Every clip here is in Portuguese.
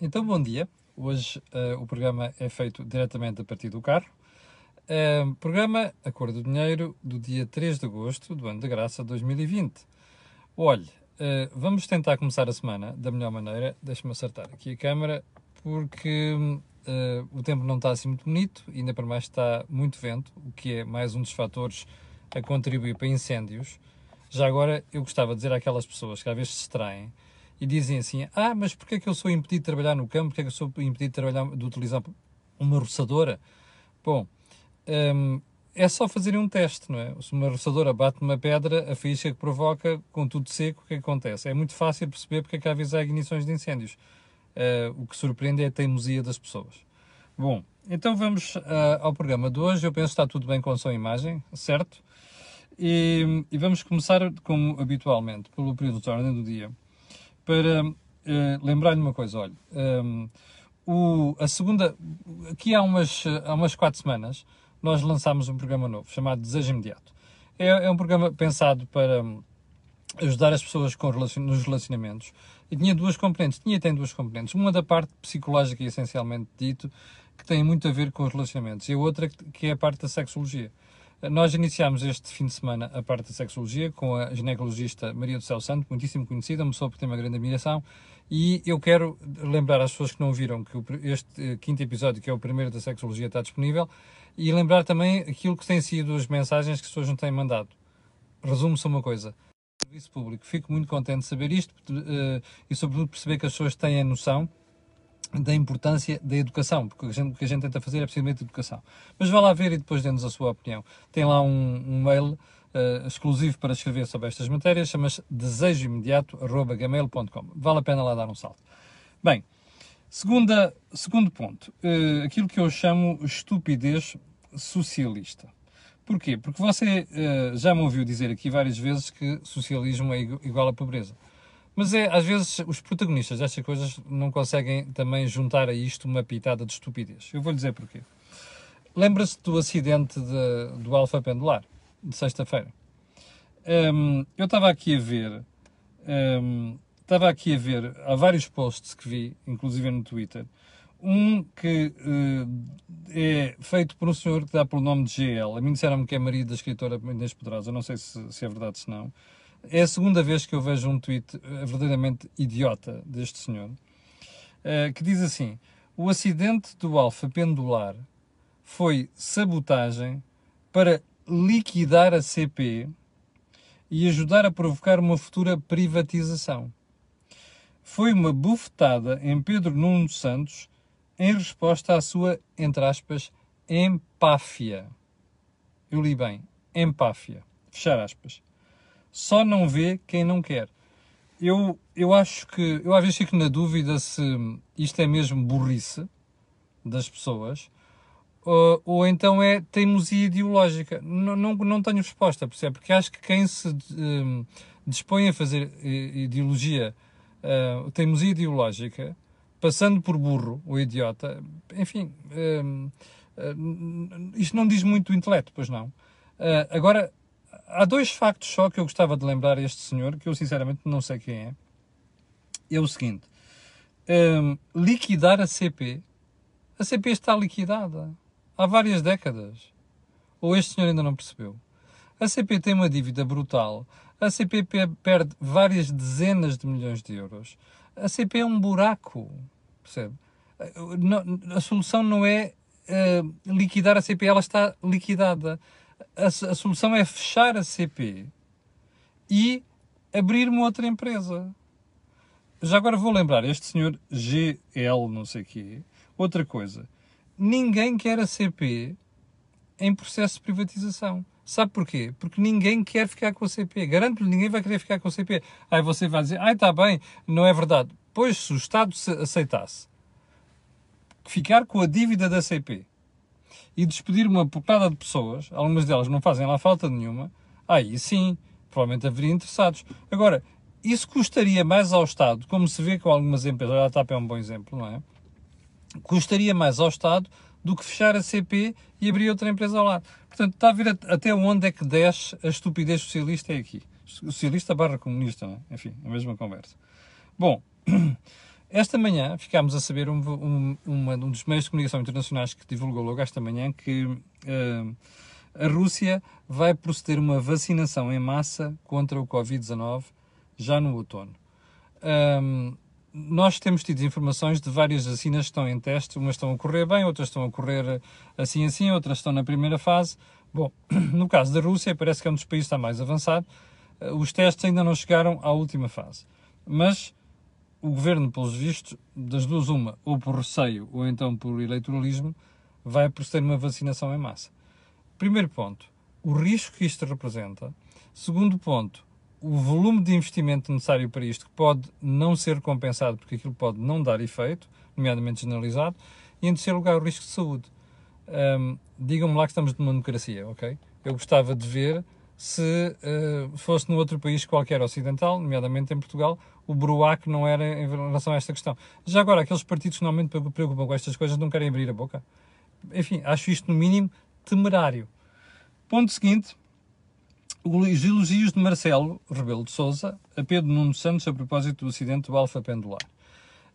Então, bom dia. Hoje uh, o programa é feito diretamente a partir do carro. Uh, programa A Cor do Dinheiro do dia 3 de agosto do ano de graça 2020. Olhe, uh, vamos tentar começar a semana da melhor maneira. Deixa-me acertar aqui a câmera, porque uh, o tempo não está assim muito bonito, ainda para mais está muito vento, o que é mais um dos fatores a contribuir para incêndios. Já agora, eu gostava de dizer àquelas pessoas que às vezes se distraem e dizem assim: Ah, mas porquê é que eu sou impedido de trabalhar no campo? Porquê é que eu sou impedido de, trabalhar, de utilizar uma roçadora? Bom, hum, é só fazerem um teste, não é? Se uma roçadora bate uma pedra, a faísca que provoca, com tudo seco, o é que acontece? É muito fácil perceber porque é que às vezes há ignições de incêndios. Uh, o que surpreende é a teimosia das pessoas. Bom, então vamos uh, ao programa de hoje. Eu penso que está tudo bem com a sua imagem, certo? E, e vamos começar, como habitualmente, pelo período de ordem do dia para uh, lembrar-lhe uma coisa, olha, um, o, a segunda, aqui há umas, há umas quatro semanas, nós lançámos um programa novo chamado Desejo Imediato. É, é um programa pensado para ajudar as pessoas com relacion, nos relacionamentos e tinha duas componentes, tinha tem duas componentes. Uma da parte psicológica, essencialmente dito, que tem muito a ver com os relacionamentos, e a outra que é a parte da sexologia. Nós iniciámos este fim de semana a parte da sexologia com a ginecologista Maria do Céu Santo, muitíssimo conhecida, uma pessoa que tem uma grande admiração, e eu quero lembrar às pessoas que não viram que este eh, quinto episódio, que é o primeiro da sexologia, está disponível, e lembrar também aquilo que têm sido as mensagens que as pessoas nos têm mandado. Resumo-se uma coisa. Serviço público. Fico muito contente de saber isto uh, e, sobretudo, perceber que as pessoas têm a noção da importância da educação, porque que, gente, o que a gente, tenta fazer é precisamente educação. Mas vá lá ver e depois dê-nos a sua opinião. Tem lá um, um mail uh, exclusivo para escrever sobre estas matérias, chama-se desejoimediato.gmail.com. Vale a pena lá dar um salto. Bem, segunda, segundo ponto, uh, aquilo que eu chamo estupidez socialista. Porquê? Porque você uh, já me ouviu dizer aqui várias vezes que socialismo é igual à pobreza. Mas é, às vezes os protagonistas destas coisas não conseguem também juntar a isto uma pitada de estupidez. Eu vou-lhe dizer porquê. Lembra-se do acidente de, do Alfa Pendular, de sexta-feira? Um, eu estava aqui a ver, um, estava aqui a ver, há vários posts que vi, inclusive no Twitter, um que uh, é feito por um senhor que dá pelo nome de GL. A mim disseram-me que é marido da escritora Inês Pedrosa, não sei se, se é verdade ou se não. É a segunda vez que eu vejo um tweet eh, verdadeiramente idiota deste senhor, eh, que diz assim: o acidente do Alfa pendular foi sabotagem para liquidar a CP e ajudar a provocar uma futura privatização. Foi uma bufetada em Pedro Nuno Santos em resposta à sua, entre aspas, empáfia. Eu li bem, empáfia. Fechar aspas só não vê quem não quer. Eu, eu acho que, eu às vezes fico na dúvida se isto é mesmo burrice das pessoas ou, ou então é teimosia ideológica. Não, não, não tenho resposta, percebe? Porque acho que quem se um, dispõe a fazer ideologia, uh, teimosia ideológica, passando por burro ou idiota, enfim, um, uh, isto não diz muito do intelecto, pois não. Uh, agora, há dois factos só que eu gostava de lembrar a este senhor, que eu sinceramente não sei quem é. É o seguinte: um, liquidar a CP. A CP está liquidada há várias décadas. Ou este senhor ainda não percebeu? A CP tem uma dívida brutal. A CP perde várias dezenas de milhões de euros. A CP é um buraco. Percebe? A solução não é uh, liquidar a CP, ela está liquidada a, a solução é fechar a CP e abrir uma outra empresa. Já agora vou lembrar, este senhor GL, não sei quê, outra coisa. Ninguém quer a CP em processo de privatização. Sabe porquê? Porque ninguém quer ficar com a CP. Garanto-lhe, ninguém vai querer ficar com a CP. Aí você vai dizer, ai, está bem, não é verdade. Pois, se o Estado aceitasse ficar com a dívida da CP e despedir uma portada de pessoas, algumas delas não fazem lá falta nenhuma, aí sim, provavelmente haveria interessados. Agora, isso custaria mais ao Estado, como se vê com algumas empresas, a TAP é um bom exemplo, não é? Custaria mais ao Estado do que fechar a CP e abrir outra empresa ao lado. Portanto, está a ver até onde é que desce a estupidez socialista é aqui. Socialista barra comunista, não é? Enfim, a mesma conversa. Bom, esta manhã ficámos a saber um, um, uma, um dos meios de comunicação internacionais que divulgou logo esta manhã que uh, a Rússia vai proceder uma vacinação em massa contra o Covid-19 já no outono. Um, nós temos tido informações de várias vacinas que estão em teste, umas estão a correr bem, outras estão a correr assim assim, outras estão na primeira fase. Bom, no caso da Rússia, parece que é um dos países que está mais avançado. Os testes ainda não chegaram à última fase. Mas o governo, pelos vistos, das duas uma, ou por receio ou então por eleitoralismo, vai proceder uma vacinação em massa. Primeiro ponto, o risco que isto representa. Segundo ponto, o volume de investimento necessário para isto, que pode não ser compensado porque aquilo pode não dar efeito, nomeadamente generalizado. E em terceiro lugar, o risco de saúde. Digam-me lá que estamos numa democracia, ok? Eu gostava de ver se uh, fosse num outro país qualquer ocidental, nomeadamente em Portugal, o bruac não era em relação a esta questão. Já agora, aqueles partidos que normalmente preocupam com estas coisas não querem abrir a boca. Enfim, acho isto, no mínimo, temerário. Ponto seguinte, os elogios de Marcelo Rebelo de Sousa a Pedro Nuno Santos a propósito do acidente do Alfa Pendular.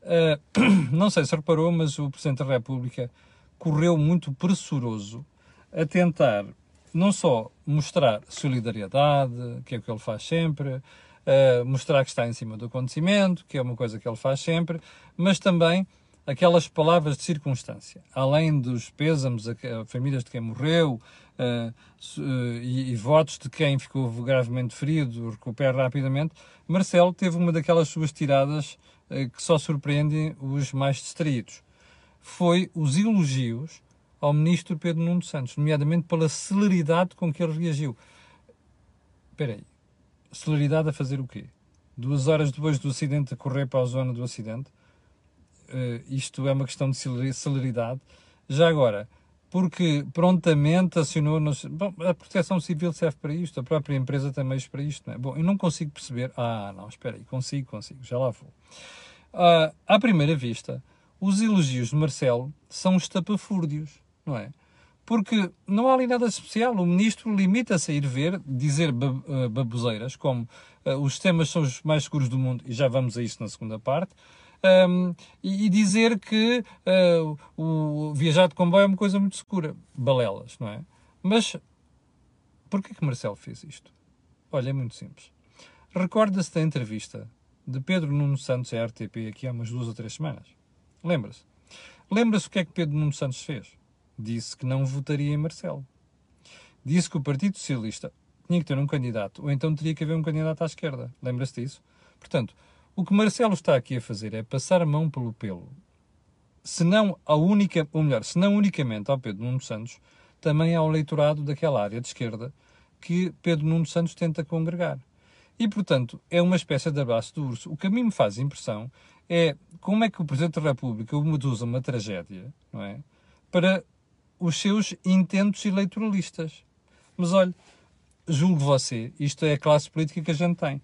Uh, não sei se reparou, mas o Presidente da República correu muito pressuroso a tentar não só mostrar solidariedade, que é o que ele faz sempre, uh, mostrar que está em cima do acontecimento, que é uma coisa que ele faz sempre, mas também aquelas palavras de circunstância, além dos pêsames a, famílias de quem morreu uh, uh, e, e, votos de quem ficou gravemente ferido, recupera rapidamente, Marcelo teve uma daquelas suas tiradas que só surpreendem os mais distraídos. Foi os elogios ao ministro Pedro Nuno Santos, nomeadamente pela celeridade com que ele reagiu. Espera aí, celeridade a fazer o quê? Duas horas depois do acidente a correr para a zona do acidente? Uh, isto é uma questão de celeridade. Já agora, porque prontamente acionou. Nos... Bom, a proteção civil serve para isto, a própria empresa tem meios para isto. Não é? Bom, eu não consigo perceber. Ah, não, espera aí, consigo, consigo, já lá vou. Uh, à primeira vista, os elogios de Marcelo são estapafúrdios não é? Porque não há ali nada especial. O ministro limita-se a ir ver, dizer eh, baboseiras, como uh, os sistemas são os mais seguros do mundo, e já vamos a isso na segunda parte, um, ehm, e, dizer que uh, o viajar de comboio é uma coisa muito segura. Balelas, não é? Mas porquê que Marcelo fez isto? Olha, é muito simples. Recorda-se da entrevista de Pedro Nuno Santos à RTP aqui há umas duas ou três semanas. Lembra-se? Lembra-se o que é que Pedro Nuno Santos fez? Disse que não votaria em Marcelo. Disse que o Partido Socialista tinha que ter um candidato, ou então teria que haver um candidato à esquerda. Lembra-se disso? Portanto, o que Marcelo está aqui a fazer é passar a mão pelo pelo. Se não a única, ou melhor, se não unicamente ao Pedro Nuno Santos, também ao eleitorado daquela área de esquerda que Pedro Nuno Santos tenta congregar. E, portanto, é uma espécie de abraço do urso. O que a mim me faz impressão é como é que o Presidente da República usa uma tragédia, não é? Para os seus intentos eleitoralistas. Mas olha, julgo você, isto é a classe política que a gente tem.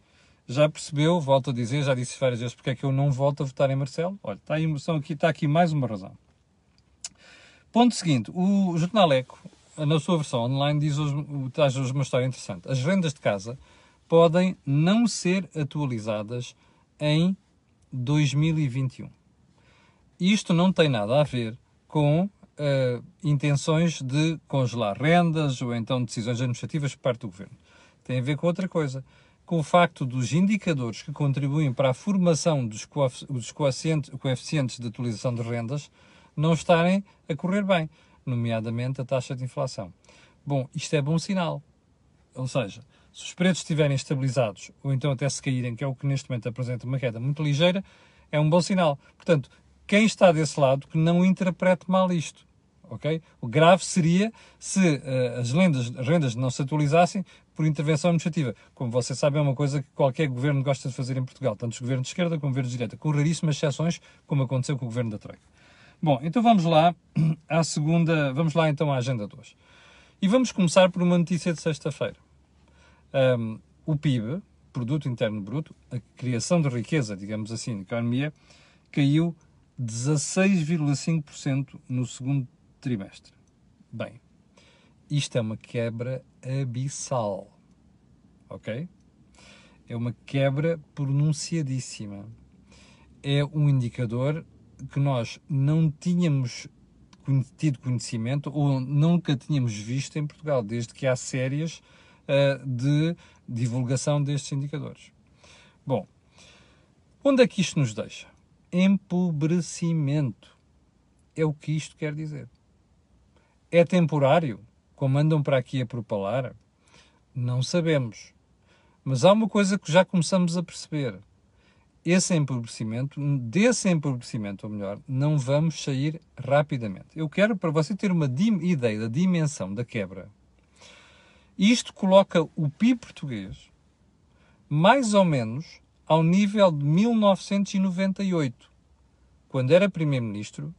Já percebeu, volto a dizer, já disse várias vezes porque é que eu não volto a votar em Marcelo? Olha, está, aí, aqui, está aqui mais uma razão. Ponto seguinte, o Jornal Eco, na sua versão online, diz hoje, traz hoje uma história interessante. As rendas de casa podem não ser atualizadas em 2021. Isto não tem nada a ver com uh, intenções de congelar rendas ou então decisões administrativas por parte do governo. Tem a ver com outra coisa, com o facto dos indicadores que contribuem para a formação dos, coeficientes, coeficientes de atualização de rendas não estarem a correr bem, nomeadamente a taxa de inflação. Bom, isto é bom sinal. Ou seja, se os preços estiverem estabilizados ou então até se caírem, que é o que neste momento apresenta uma queda muito ligeira, é um bom sinal. Portanto, quem está desse lado que não interprete mal isto ok? O grave seria se uh, as lendas, rendas não se atualizassem por intervenção administrativa. Como você sabe, é uma coisa que qualquer governo gosta de fazer em Portugal, tanto os governos de esquerda como os governos de direita, com raríssimas exceções, como aconteceu com o governo da Troika. Bom, então vamos lá à segunda, vamos lá então à agenda 2. E vamos começar por uma notícia de sexta-feira. Um, o PIB, Produto Interno Bruto, a criação de riqueza, digamos assim, na economia, caiu 16,5% no segundo trimestre. Bem, isto é uma quebra abissal. Ok? É uma quebra pronunciadíssima. é um indicador que nós não tínhamos tido conhecimento ou nunca tínhamos visto em Portugal, desde que há séries uh, de divulgação destes indicadores. Bom, onde é que isto nos deixa? Empobrecimento. É o que isto quer dizer. É temporário, como andam para aqui a propalar? Não sabemos. Mas há uma coisa que já começamos a perceber esse empobrecimento, desse empobrecimento, ou melhor, não vamos sair rapidamente. Eu quero para você ter uma ideia da dimensão da quebra. Isto coloca o PIB português mais ou menos ao nível de 1998, quando era primeiro-ministro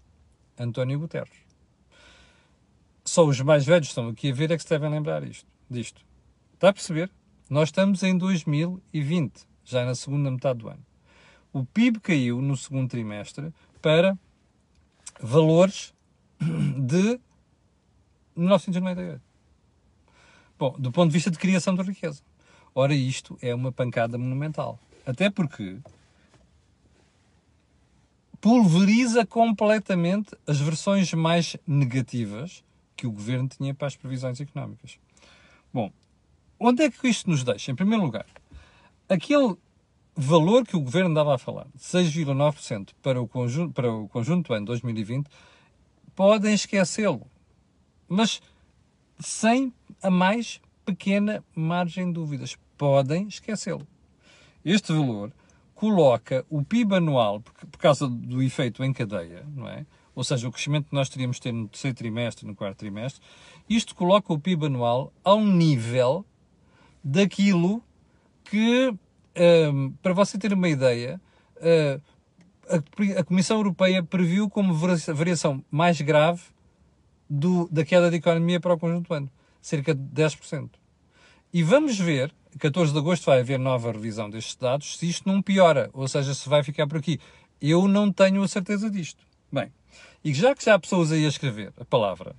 António Guterres. Só os mais velhos estão aqui a ver é que se devem lembrar isto, disto. Está a perceber? Nós estamos em 2020, já na segunda metade do ano o PIB caiu no segundo trimestre para valores de 1998. Bom, do ponto de vista de criação de riqueza. Ora, isto é uma pancada monumental. Até porque pulveriza completamente as versões mais negativas que o governo tinha para as previsões económicas. Bom, onde é que isto nos deixa? Em primeiro lugar, aquele valor que o governo dava a falar, 6,9% para o conjunto para o conjunto ano 2020, podem esquecê-lo. Mas sem a mais pequena margem de dúvidas, podem esquecê-lo. Este valor coloca o PIB anual, por causa do efeito em cadeia, não é? Ou seja, o crescimento que nós teríamos de ter no terceiro trimestre, no quarto trimestre, isto coloca o PIB anual ao nível daquilo que um, para você ter uma ideia, uh, a, a, Comissão Europeia previu como variação mais grave do, da queda da economia para o conjunto do ano, cerca de 10%. E vamos ver, 14 de agosto vai haver nova revisão destes dados, se isto não piora, ou seja, se vai ficar por aqui. Eu não tenho a certeza disto. Bem, e já que já há pessoas aí a escrever a palavra,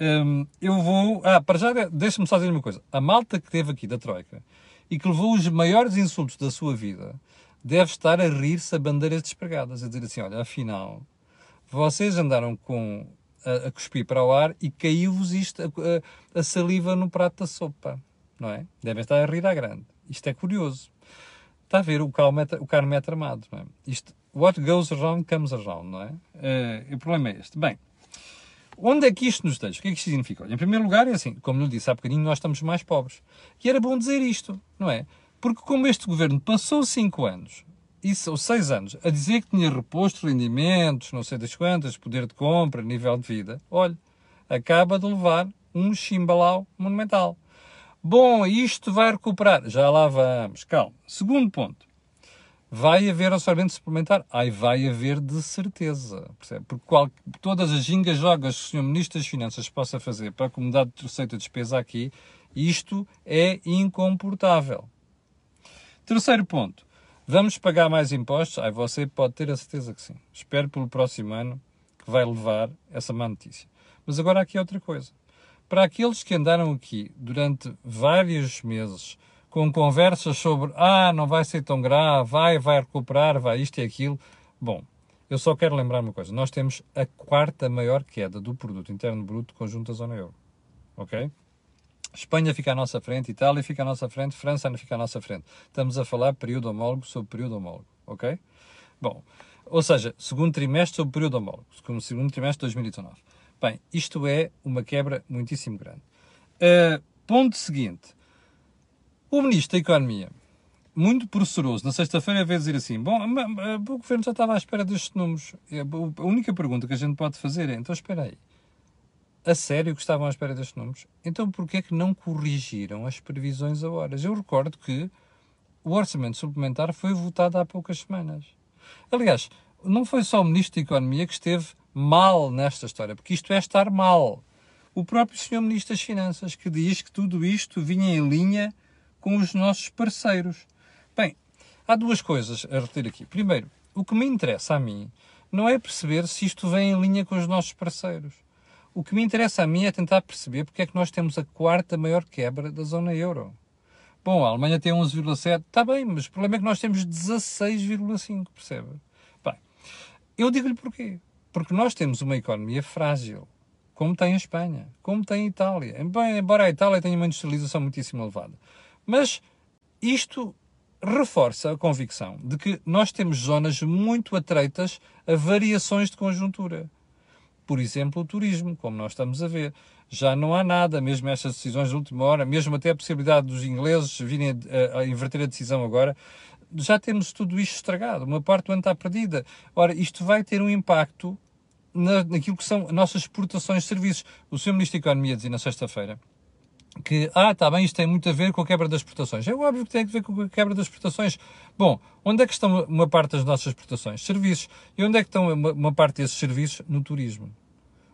um, eu vou. Ah, para já, deixa-me só dizer uma coisa. A malta que teve aqui da Troika e que levou os maiores insultos da sua vida, deve estar a rir-se a bandeiras despregadas, a dizer assim: olha, afinal, vocês andaram com a, a cuspir para o ar e caiu-vos isto, a, a, saliva no prato da sopa, não é? Devem estar a rir à grande. Isto é curioso. Está a ver o, calmetro, o carmetro amado, não é? Isto, what goes around comes around, não é? Uh, o problema é este. Bem, Onde é que isto nos deixa? O que é que isto significa? Olha, em primeiro lugar, é assim, como lhe disse há bocadinho, nós estamos mais pobres. E era bom dizer isto, não é? Porque como este governo passou 5 anos, isso, ou 6 anos, a dizer que tinha reposto rendimentos, não sei das quantas, poder de compra, nível de vida, olha, acaba de levar um chimbalau monumental. Bom, isto vai recuperar. Já lá vamos. Calma. Segundo ponto. Vai haver orçamento suplementar? Ai, vai haver de certeza. Percebe? Porque qual, todas as gingas jogas que o Sr. Ministro das Finanças possa fazer para a comunidade de receita e despesa aqui, isto é incomportável. Terceiro ponto. Vamos pagar mais impostos? Ai, você pode ter a certeza que sim. Espero pelo próximo ano que vai levar essa má notícia. Mas agora aqui é outra coisa. Para aqueles que andaram aqui durante vários meses com conversas sobre ah, não vai ser tão grave, vai, vai recuperar, vai isto e aquilo. Bom, eu só quero lembrar uma coisa: nós temos a quarta maior queda do produto interno bruto conjunto da zona euro. Ok? Espanha fica à nossa frente, Itália fica à nossa frente, França não fica à nossa frente. Estamos a falar período homólogo sobre período homólogo. Ok? Bom, ou seja, segundo trimestre sobre período homólogo, como segundo trimestre de 2019. Bem, isto é uma quebra muitíssimo grande. Uh, ponto seguinte. O Ministro da Economia, muito pressuroso, na sexta-feira veio dizer assim: Bom, o Governo já estava à espera destes números. A única pergunta que a gente pode fazer é: então espera aí, a sério que estavam à espera destes números? Então porquê é que não corrigiram as previsões a horas? Eu recordo que o orçamento suplementar foi votado há poucas semanas. Aliás, não foi só o Ministro da Economia que esteve mal nesta história, porque isto é estar mal. O próprio Sr. Ministro das Finanças, que diz que tudo isto vinha em linha com os nossos parceiros. Bem, há duas coisas a reter aqui. Primeiro, o que me interessa a mim não é perceber se isto vem em linha com os nossos parceiros. O que me interessa a mim é tentar perceber porque é que nós temos a quarta maior quebra da zona euro. Bom, a Alemanha tem 11,7, está bem, mas o problema é que nós temos 16,5, percebe? Eu digo-lhe porquê. Porque nós temos uma economia frágil, como tem a Espanha, como tem a Itália. Embora a Itália tenha uma industrialização muitíssimo elevada. Mas isto reforça a convicção de que nós temos zonas muito atreitas a variações de conjuntura. Por exemplo, o turismo, como nós estamos a ver. Já não há nada, mesmo estas decisões de última hora, mesmo até a possibilidade dos ingleses virem a, a inverter a decisão agora, já temos tudo isto estragado. Uma parte do ano está perdida. Ora, isto vai ter um impacto na, naquilo que são nossas exportações de serviços. O Sr. Ministro da Economia dizia na sexta-feira que, ah, está bem, isto tem muito a ver com a quebra das exportações. É óbvio que tem a ver com a quebra das exportações. Bom, onde é que estão uma parte das nossas exportações? Serviços. E onde é que estão uma, uma parte desses serviços? No turismo.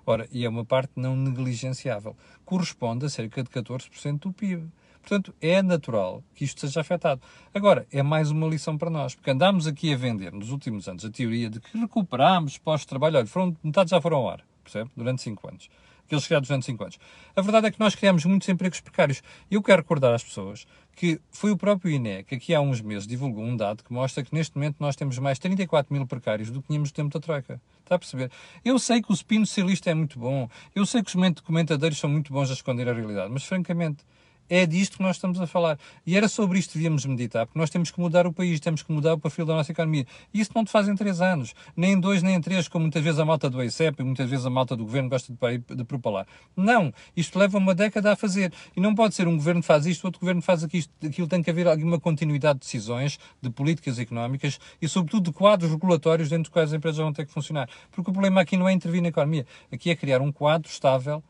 Ora, e é uma parte não negligenciável. Corresponde a cerca de 14% do PIB. Portanto, é natural que isto seja afetado. Agora, é mais uma lição para nós, porque andámos aqui a vender nos últimos anos a teoria de que recuperámos pós-trabalho. Olha, foram, metade já foram ao ar, percebe? Durante 5 anos aqueles criados durante 5 anos. A verdade é que nós criamos muitos empregos precários. Eu quero recordar às pessoas que foi o próprio INE que aqui há uns meses divulgou um dado que mostra que neste momento nós temos mais 34 mil precários do que tínhamos no tempo da Troika. Está a perceber? Eu sei que o spin socialista é muito bom, eu sei que os comentadores são muito bons a esconder a realidade, mas francamente, é disto que nós estamos a falar. E era sobre isto que devíamos meditar, porque nós temos que mudar o país, temos que mudar o perfil da nossa economia. E isso não te faz em três anos, nem em dois, nem em três, como muitas vezes a malta do EICEP e muitas vezes a malta do governo gosta de, de propalar. Não, isto leva uma década a fazer. E não pode ser um governo faz isto, outro governo faz. Aquilo tem que haver alguma continuidade de decisões, de políticas económicas e, sobretudo, de quadros regulatórios dentro dos quais as empresas vão ter que funcionar. Porque o problema aqui não é intervir na economia, aqui é criar um quadro estável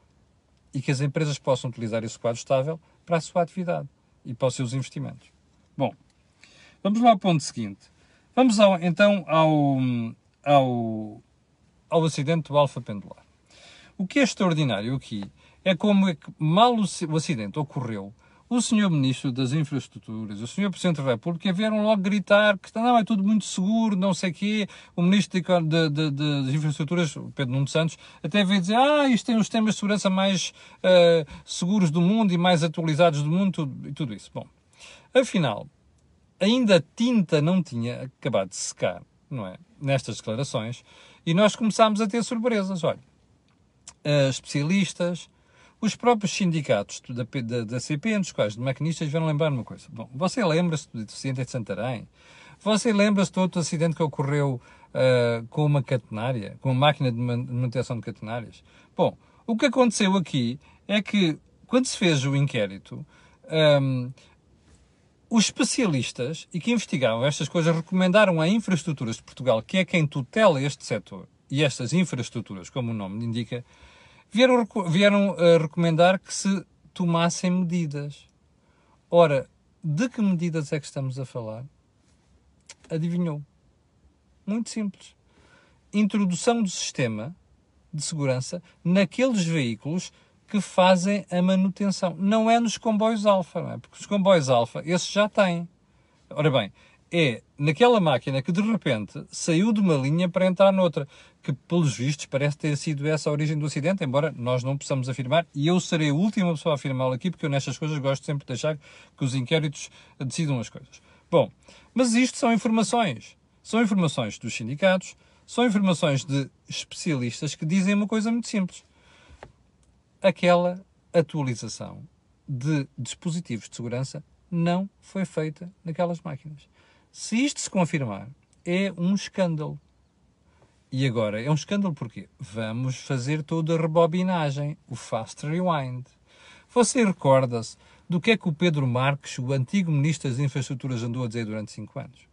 e que as empresas possam utilizar esse quadro estável para a sua atividade e para os seus investimentos. Bom, vamos lá ao ponto seguinte. Vamos ao, então ao, ao, ao acidente do Alfa Pendular. O que é extraordinário aqui é como é que mal o, acidente ocorreu, o senhor Ministro das Infraestruturas, o senhor Presidente da República vieram logo gritar que não, é tudo muito seguro, não sei o quê. O Ministro das Infraestruturas, Pedro Nuno Santos, até veio dizer ah, isto tem os sistemas de segurança mais uh, seguros do mundo e mais atualizados do mundo tudo, e tudo isso. Bom, afinal, ainda a tinta não tinha acabado de secar, não é? Nestas declarações, e nós começámos a ter surpresas. Olha, uh, especialistas, os próprios sindicatos da, da, da CP, entre os quais de maquinistas, vão lembrar uma coisa. Bom, você lembra-se do acidente de Santarém? Você lembra-se do outro acidente que ocorreu uh, com uma catenária, com uma máquina de manutenção de catenárias? Bom, o que aconteceu aqui é que, quando se fez o inquérito, um, os especialistas e que investigavam estas coisas recomendaram a Infraestruturas de Portugal, que é quem tutela este setor e estas infraestruturas, como o nome indica, vieram, vieram a recomendar que se tomassem medidas. Ora, de que medidas é que estamos a falar? Adivinhou. Muito simples. Introdução do sistema de segurança naqueles veículos que fazem a manutenção. Não é nos comboios alfa, não é? Porque os comboios alfa, esses já têm. Ora bem, é naquela máquina que de repente saiu de uma linha para entrar noutra, que pelos vistos parece ter sido essa a origem do acidente, embora nós não possamos afirmar, e eu serei a última pessoa a afirmá-lo aqui, porque eu nestas coisas gosto sempre de deixar que os inquéritos decidam as coisas. Bom, mas isto são informações. São informações dos sindicatos, são informações de especialistas que dizem uma coisa muito simples. Aquela atualização de dispositivos de segurança não foi feita naquelas máquinas. Se isto se confirmar, é um escândalo. E agora, é um escândalo porquê? Vamos fazer toda a rebobinagem, o fast rewind. Você recorda-se do que é que o Pedro Marques, o antigo Ministro das Infraestruturas, andou a dizer durante cinco anos?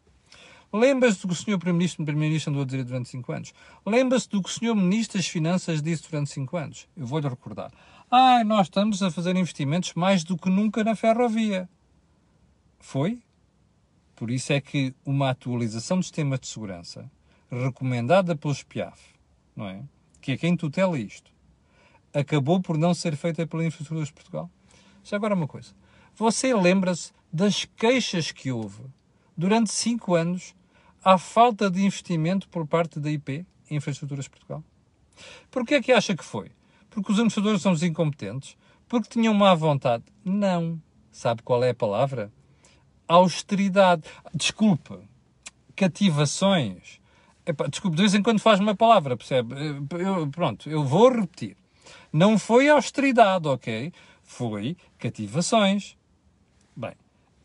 Lembra-se do que o Sr. Primeiro-Ministro Primeiro andou a dizer durante cinco anos? Lembra-se do que o Sr. Ministro das Finanças disse durante cinco anos? Eu vou-lhe recordar. Ah, nós estamos a fazer investimentos mais do que nunca na ferrovia. Foi? Por isso é que uma atualização do sistema de segurança, recomendada pelo SPIAF, não é? que é quem tutela isto, acabou por não ser feita pela Infraestrutura de Portugal. Já agora uma coisa. Você lembra-se das queixas que houve durante cinco anos à falta de investimento por parte da IP, Infraestruturas de Portugal? Porquê é que acha que foi? Porque os administradores são os incompetentes? Porque tinham má vontade? Não. Sabe qual é a palavra? Austeridade, desculpe, cativações, Epá, desculpe, de vez em quando faz uma palavra, percebe? Eu, pronto, eu vou repetir. Não foi austeridade, ok? Foi cativações. Bem,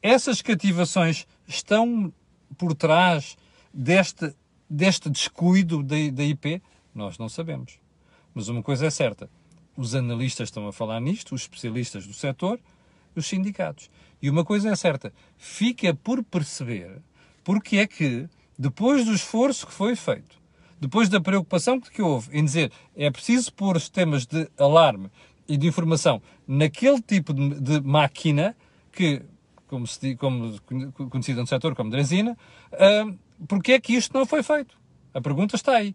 essas cativações estão por trás deste, deste descuido da, da IP? Nós não sabemos. Mas uma coisa é certa: os analistas estão a falar nisto, os especialistas do setor, os sindicatos. E uma coisa é certa: fica por perceber porque é que, depois do esforço que foi feito, depois da preocupação que houve em dizer é preciso pôr sistemas de alarme e de informação naquele tipo de, de máquina que, como, se, como conhecida no setor como Dresina, uh, porque é que isto não foi feito? A pergunta está aí.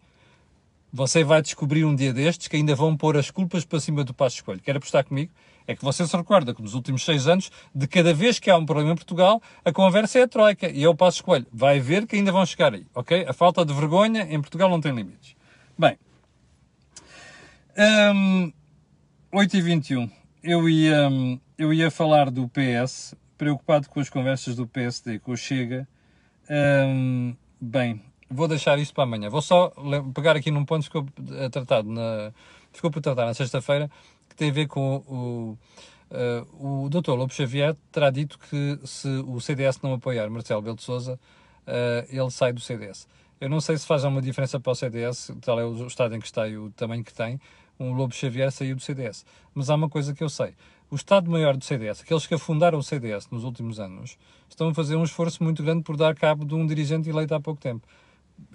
Você vai descobrir um dia destes que ainda vão pôr as culpas para cima do passo escolho. Quer apostar comigo? É que você se recorda que nos últimos seis anos, de cada vez que há um problema em Portugal, a conversa é a troika e é o passo escolho. Vai ver que ainda vão chegar aí, ok? A falta de vergonha em Portugal não tem limites. Bem, um, 8 e 21 eu ia, eu ia falar do PS, preocupado com as conversas do PSD com o Chega. Um, bem, vou deixar isto para amanhã. Vou só pegar aqui num ponto que ficou eh, tratado na, ficou por tratar na sexta-feira, tem a ver com o, uh, o Dr. Lobo Xavier terá dito que se o CDS não apoiar Marcelo Belo de Souza, uh, ele sai do CDS. Eu não sei se faz alguma diferença para o CDS, tal é o estado em que está e o tamanho que tem. Um Lobo Xavier saiu do CDS. Mas há uma coisa que eu sei. O Estado-Maior do CDS, aqueles que afundaram o CDS nos últimos anos, estão a fazer um esforço muito grande por dar cabo de um dirigente eleito há pouco tempo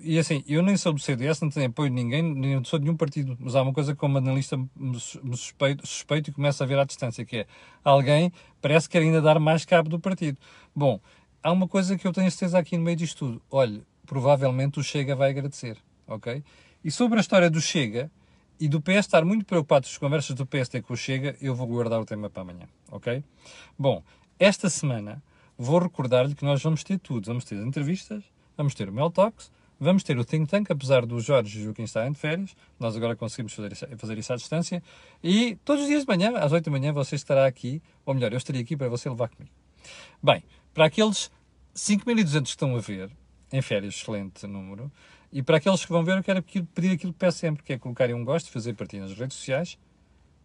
e assim, eu nem sou do CDS, não tenho apoio de ninguém, nem sou de nenhum partido, mas há uma coisa que como analista me suspeito, suspeito e começa a ver à distância, que é alguém parece que quer ainda dar mais cabo do partido. Bom, há uma coisa que eu tenho certeza aqui no meio disto tudo. Olha, provavelmente o Chega vai agradecer, ok? E sobre a história do Chega e do PS estar muito preocupado com as conversas do PSD com o Chega, eu vou guardar o tema para amanhã, ok? Bom, esta semana vou recordar-lhe que nós vamos ter tudo. Vamos ter entrevistas, vamos ter o Mel Talks, Vamos ter o think tank, apesar do Jorge e Joaquim estarem de férias, nós agora conseguimos fazer isso, fazer isso à distância. E todos os dias de manhã, às 8 da manhã, você estará aqui, ou melhor, eu estaria aqui para você levar comigo. Bem, para aqueles 5.200 que estão a ver, em férias, excelente número, e para aqueles que vão ver, eu quero pedir aquilo que peço sempre, que é colocarem um gosto, fazer partilha nas redes sociais,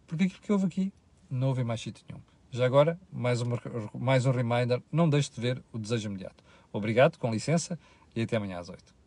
porque aquilo que houve aqui não houve mais sítio nenhum. Já agora, mais, uma, mais um reminder, não deixe de ver o desejo imediato. Obrigado, com licença, e até amanhã às 8.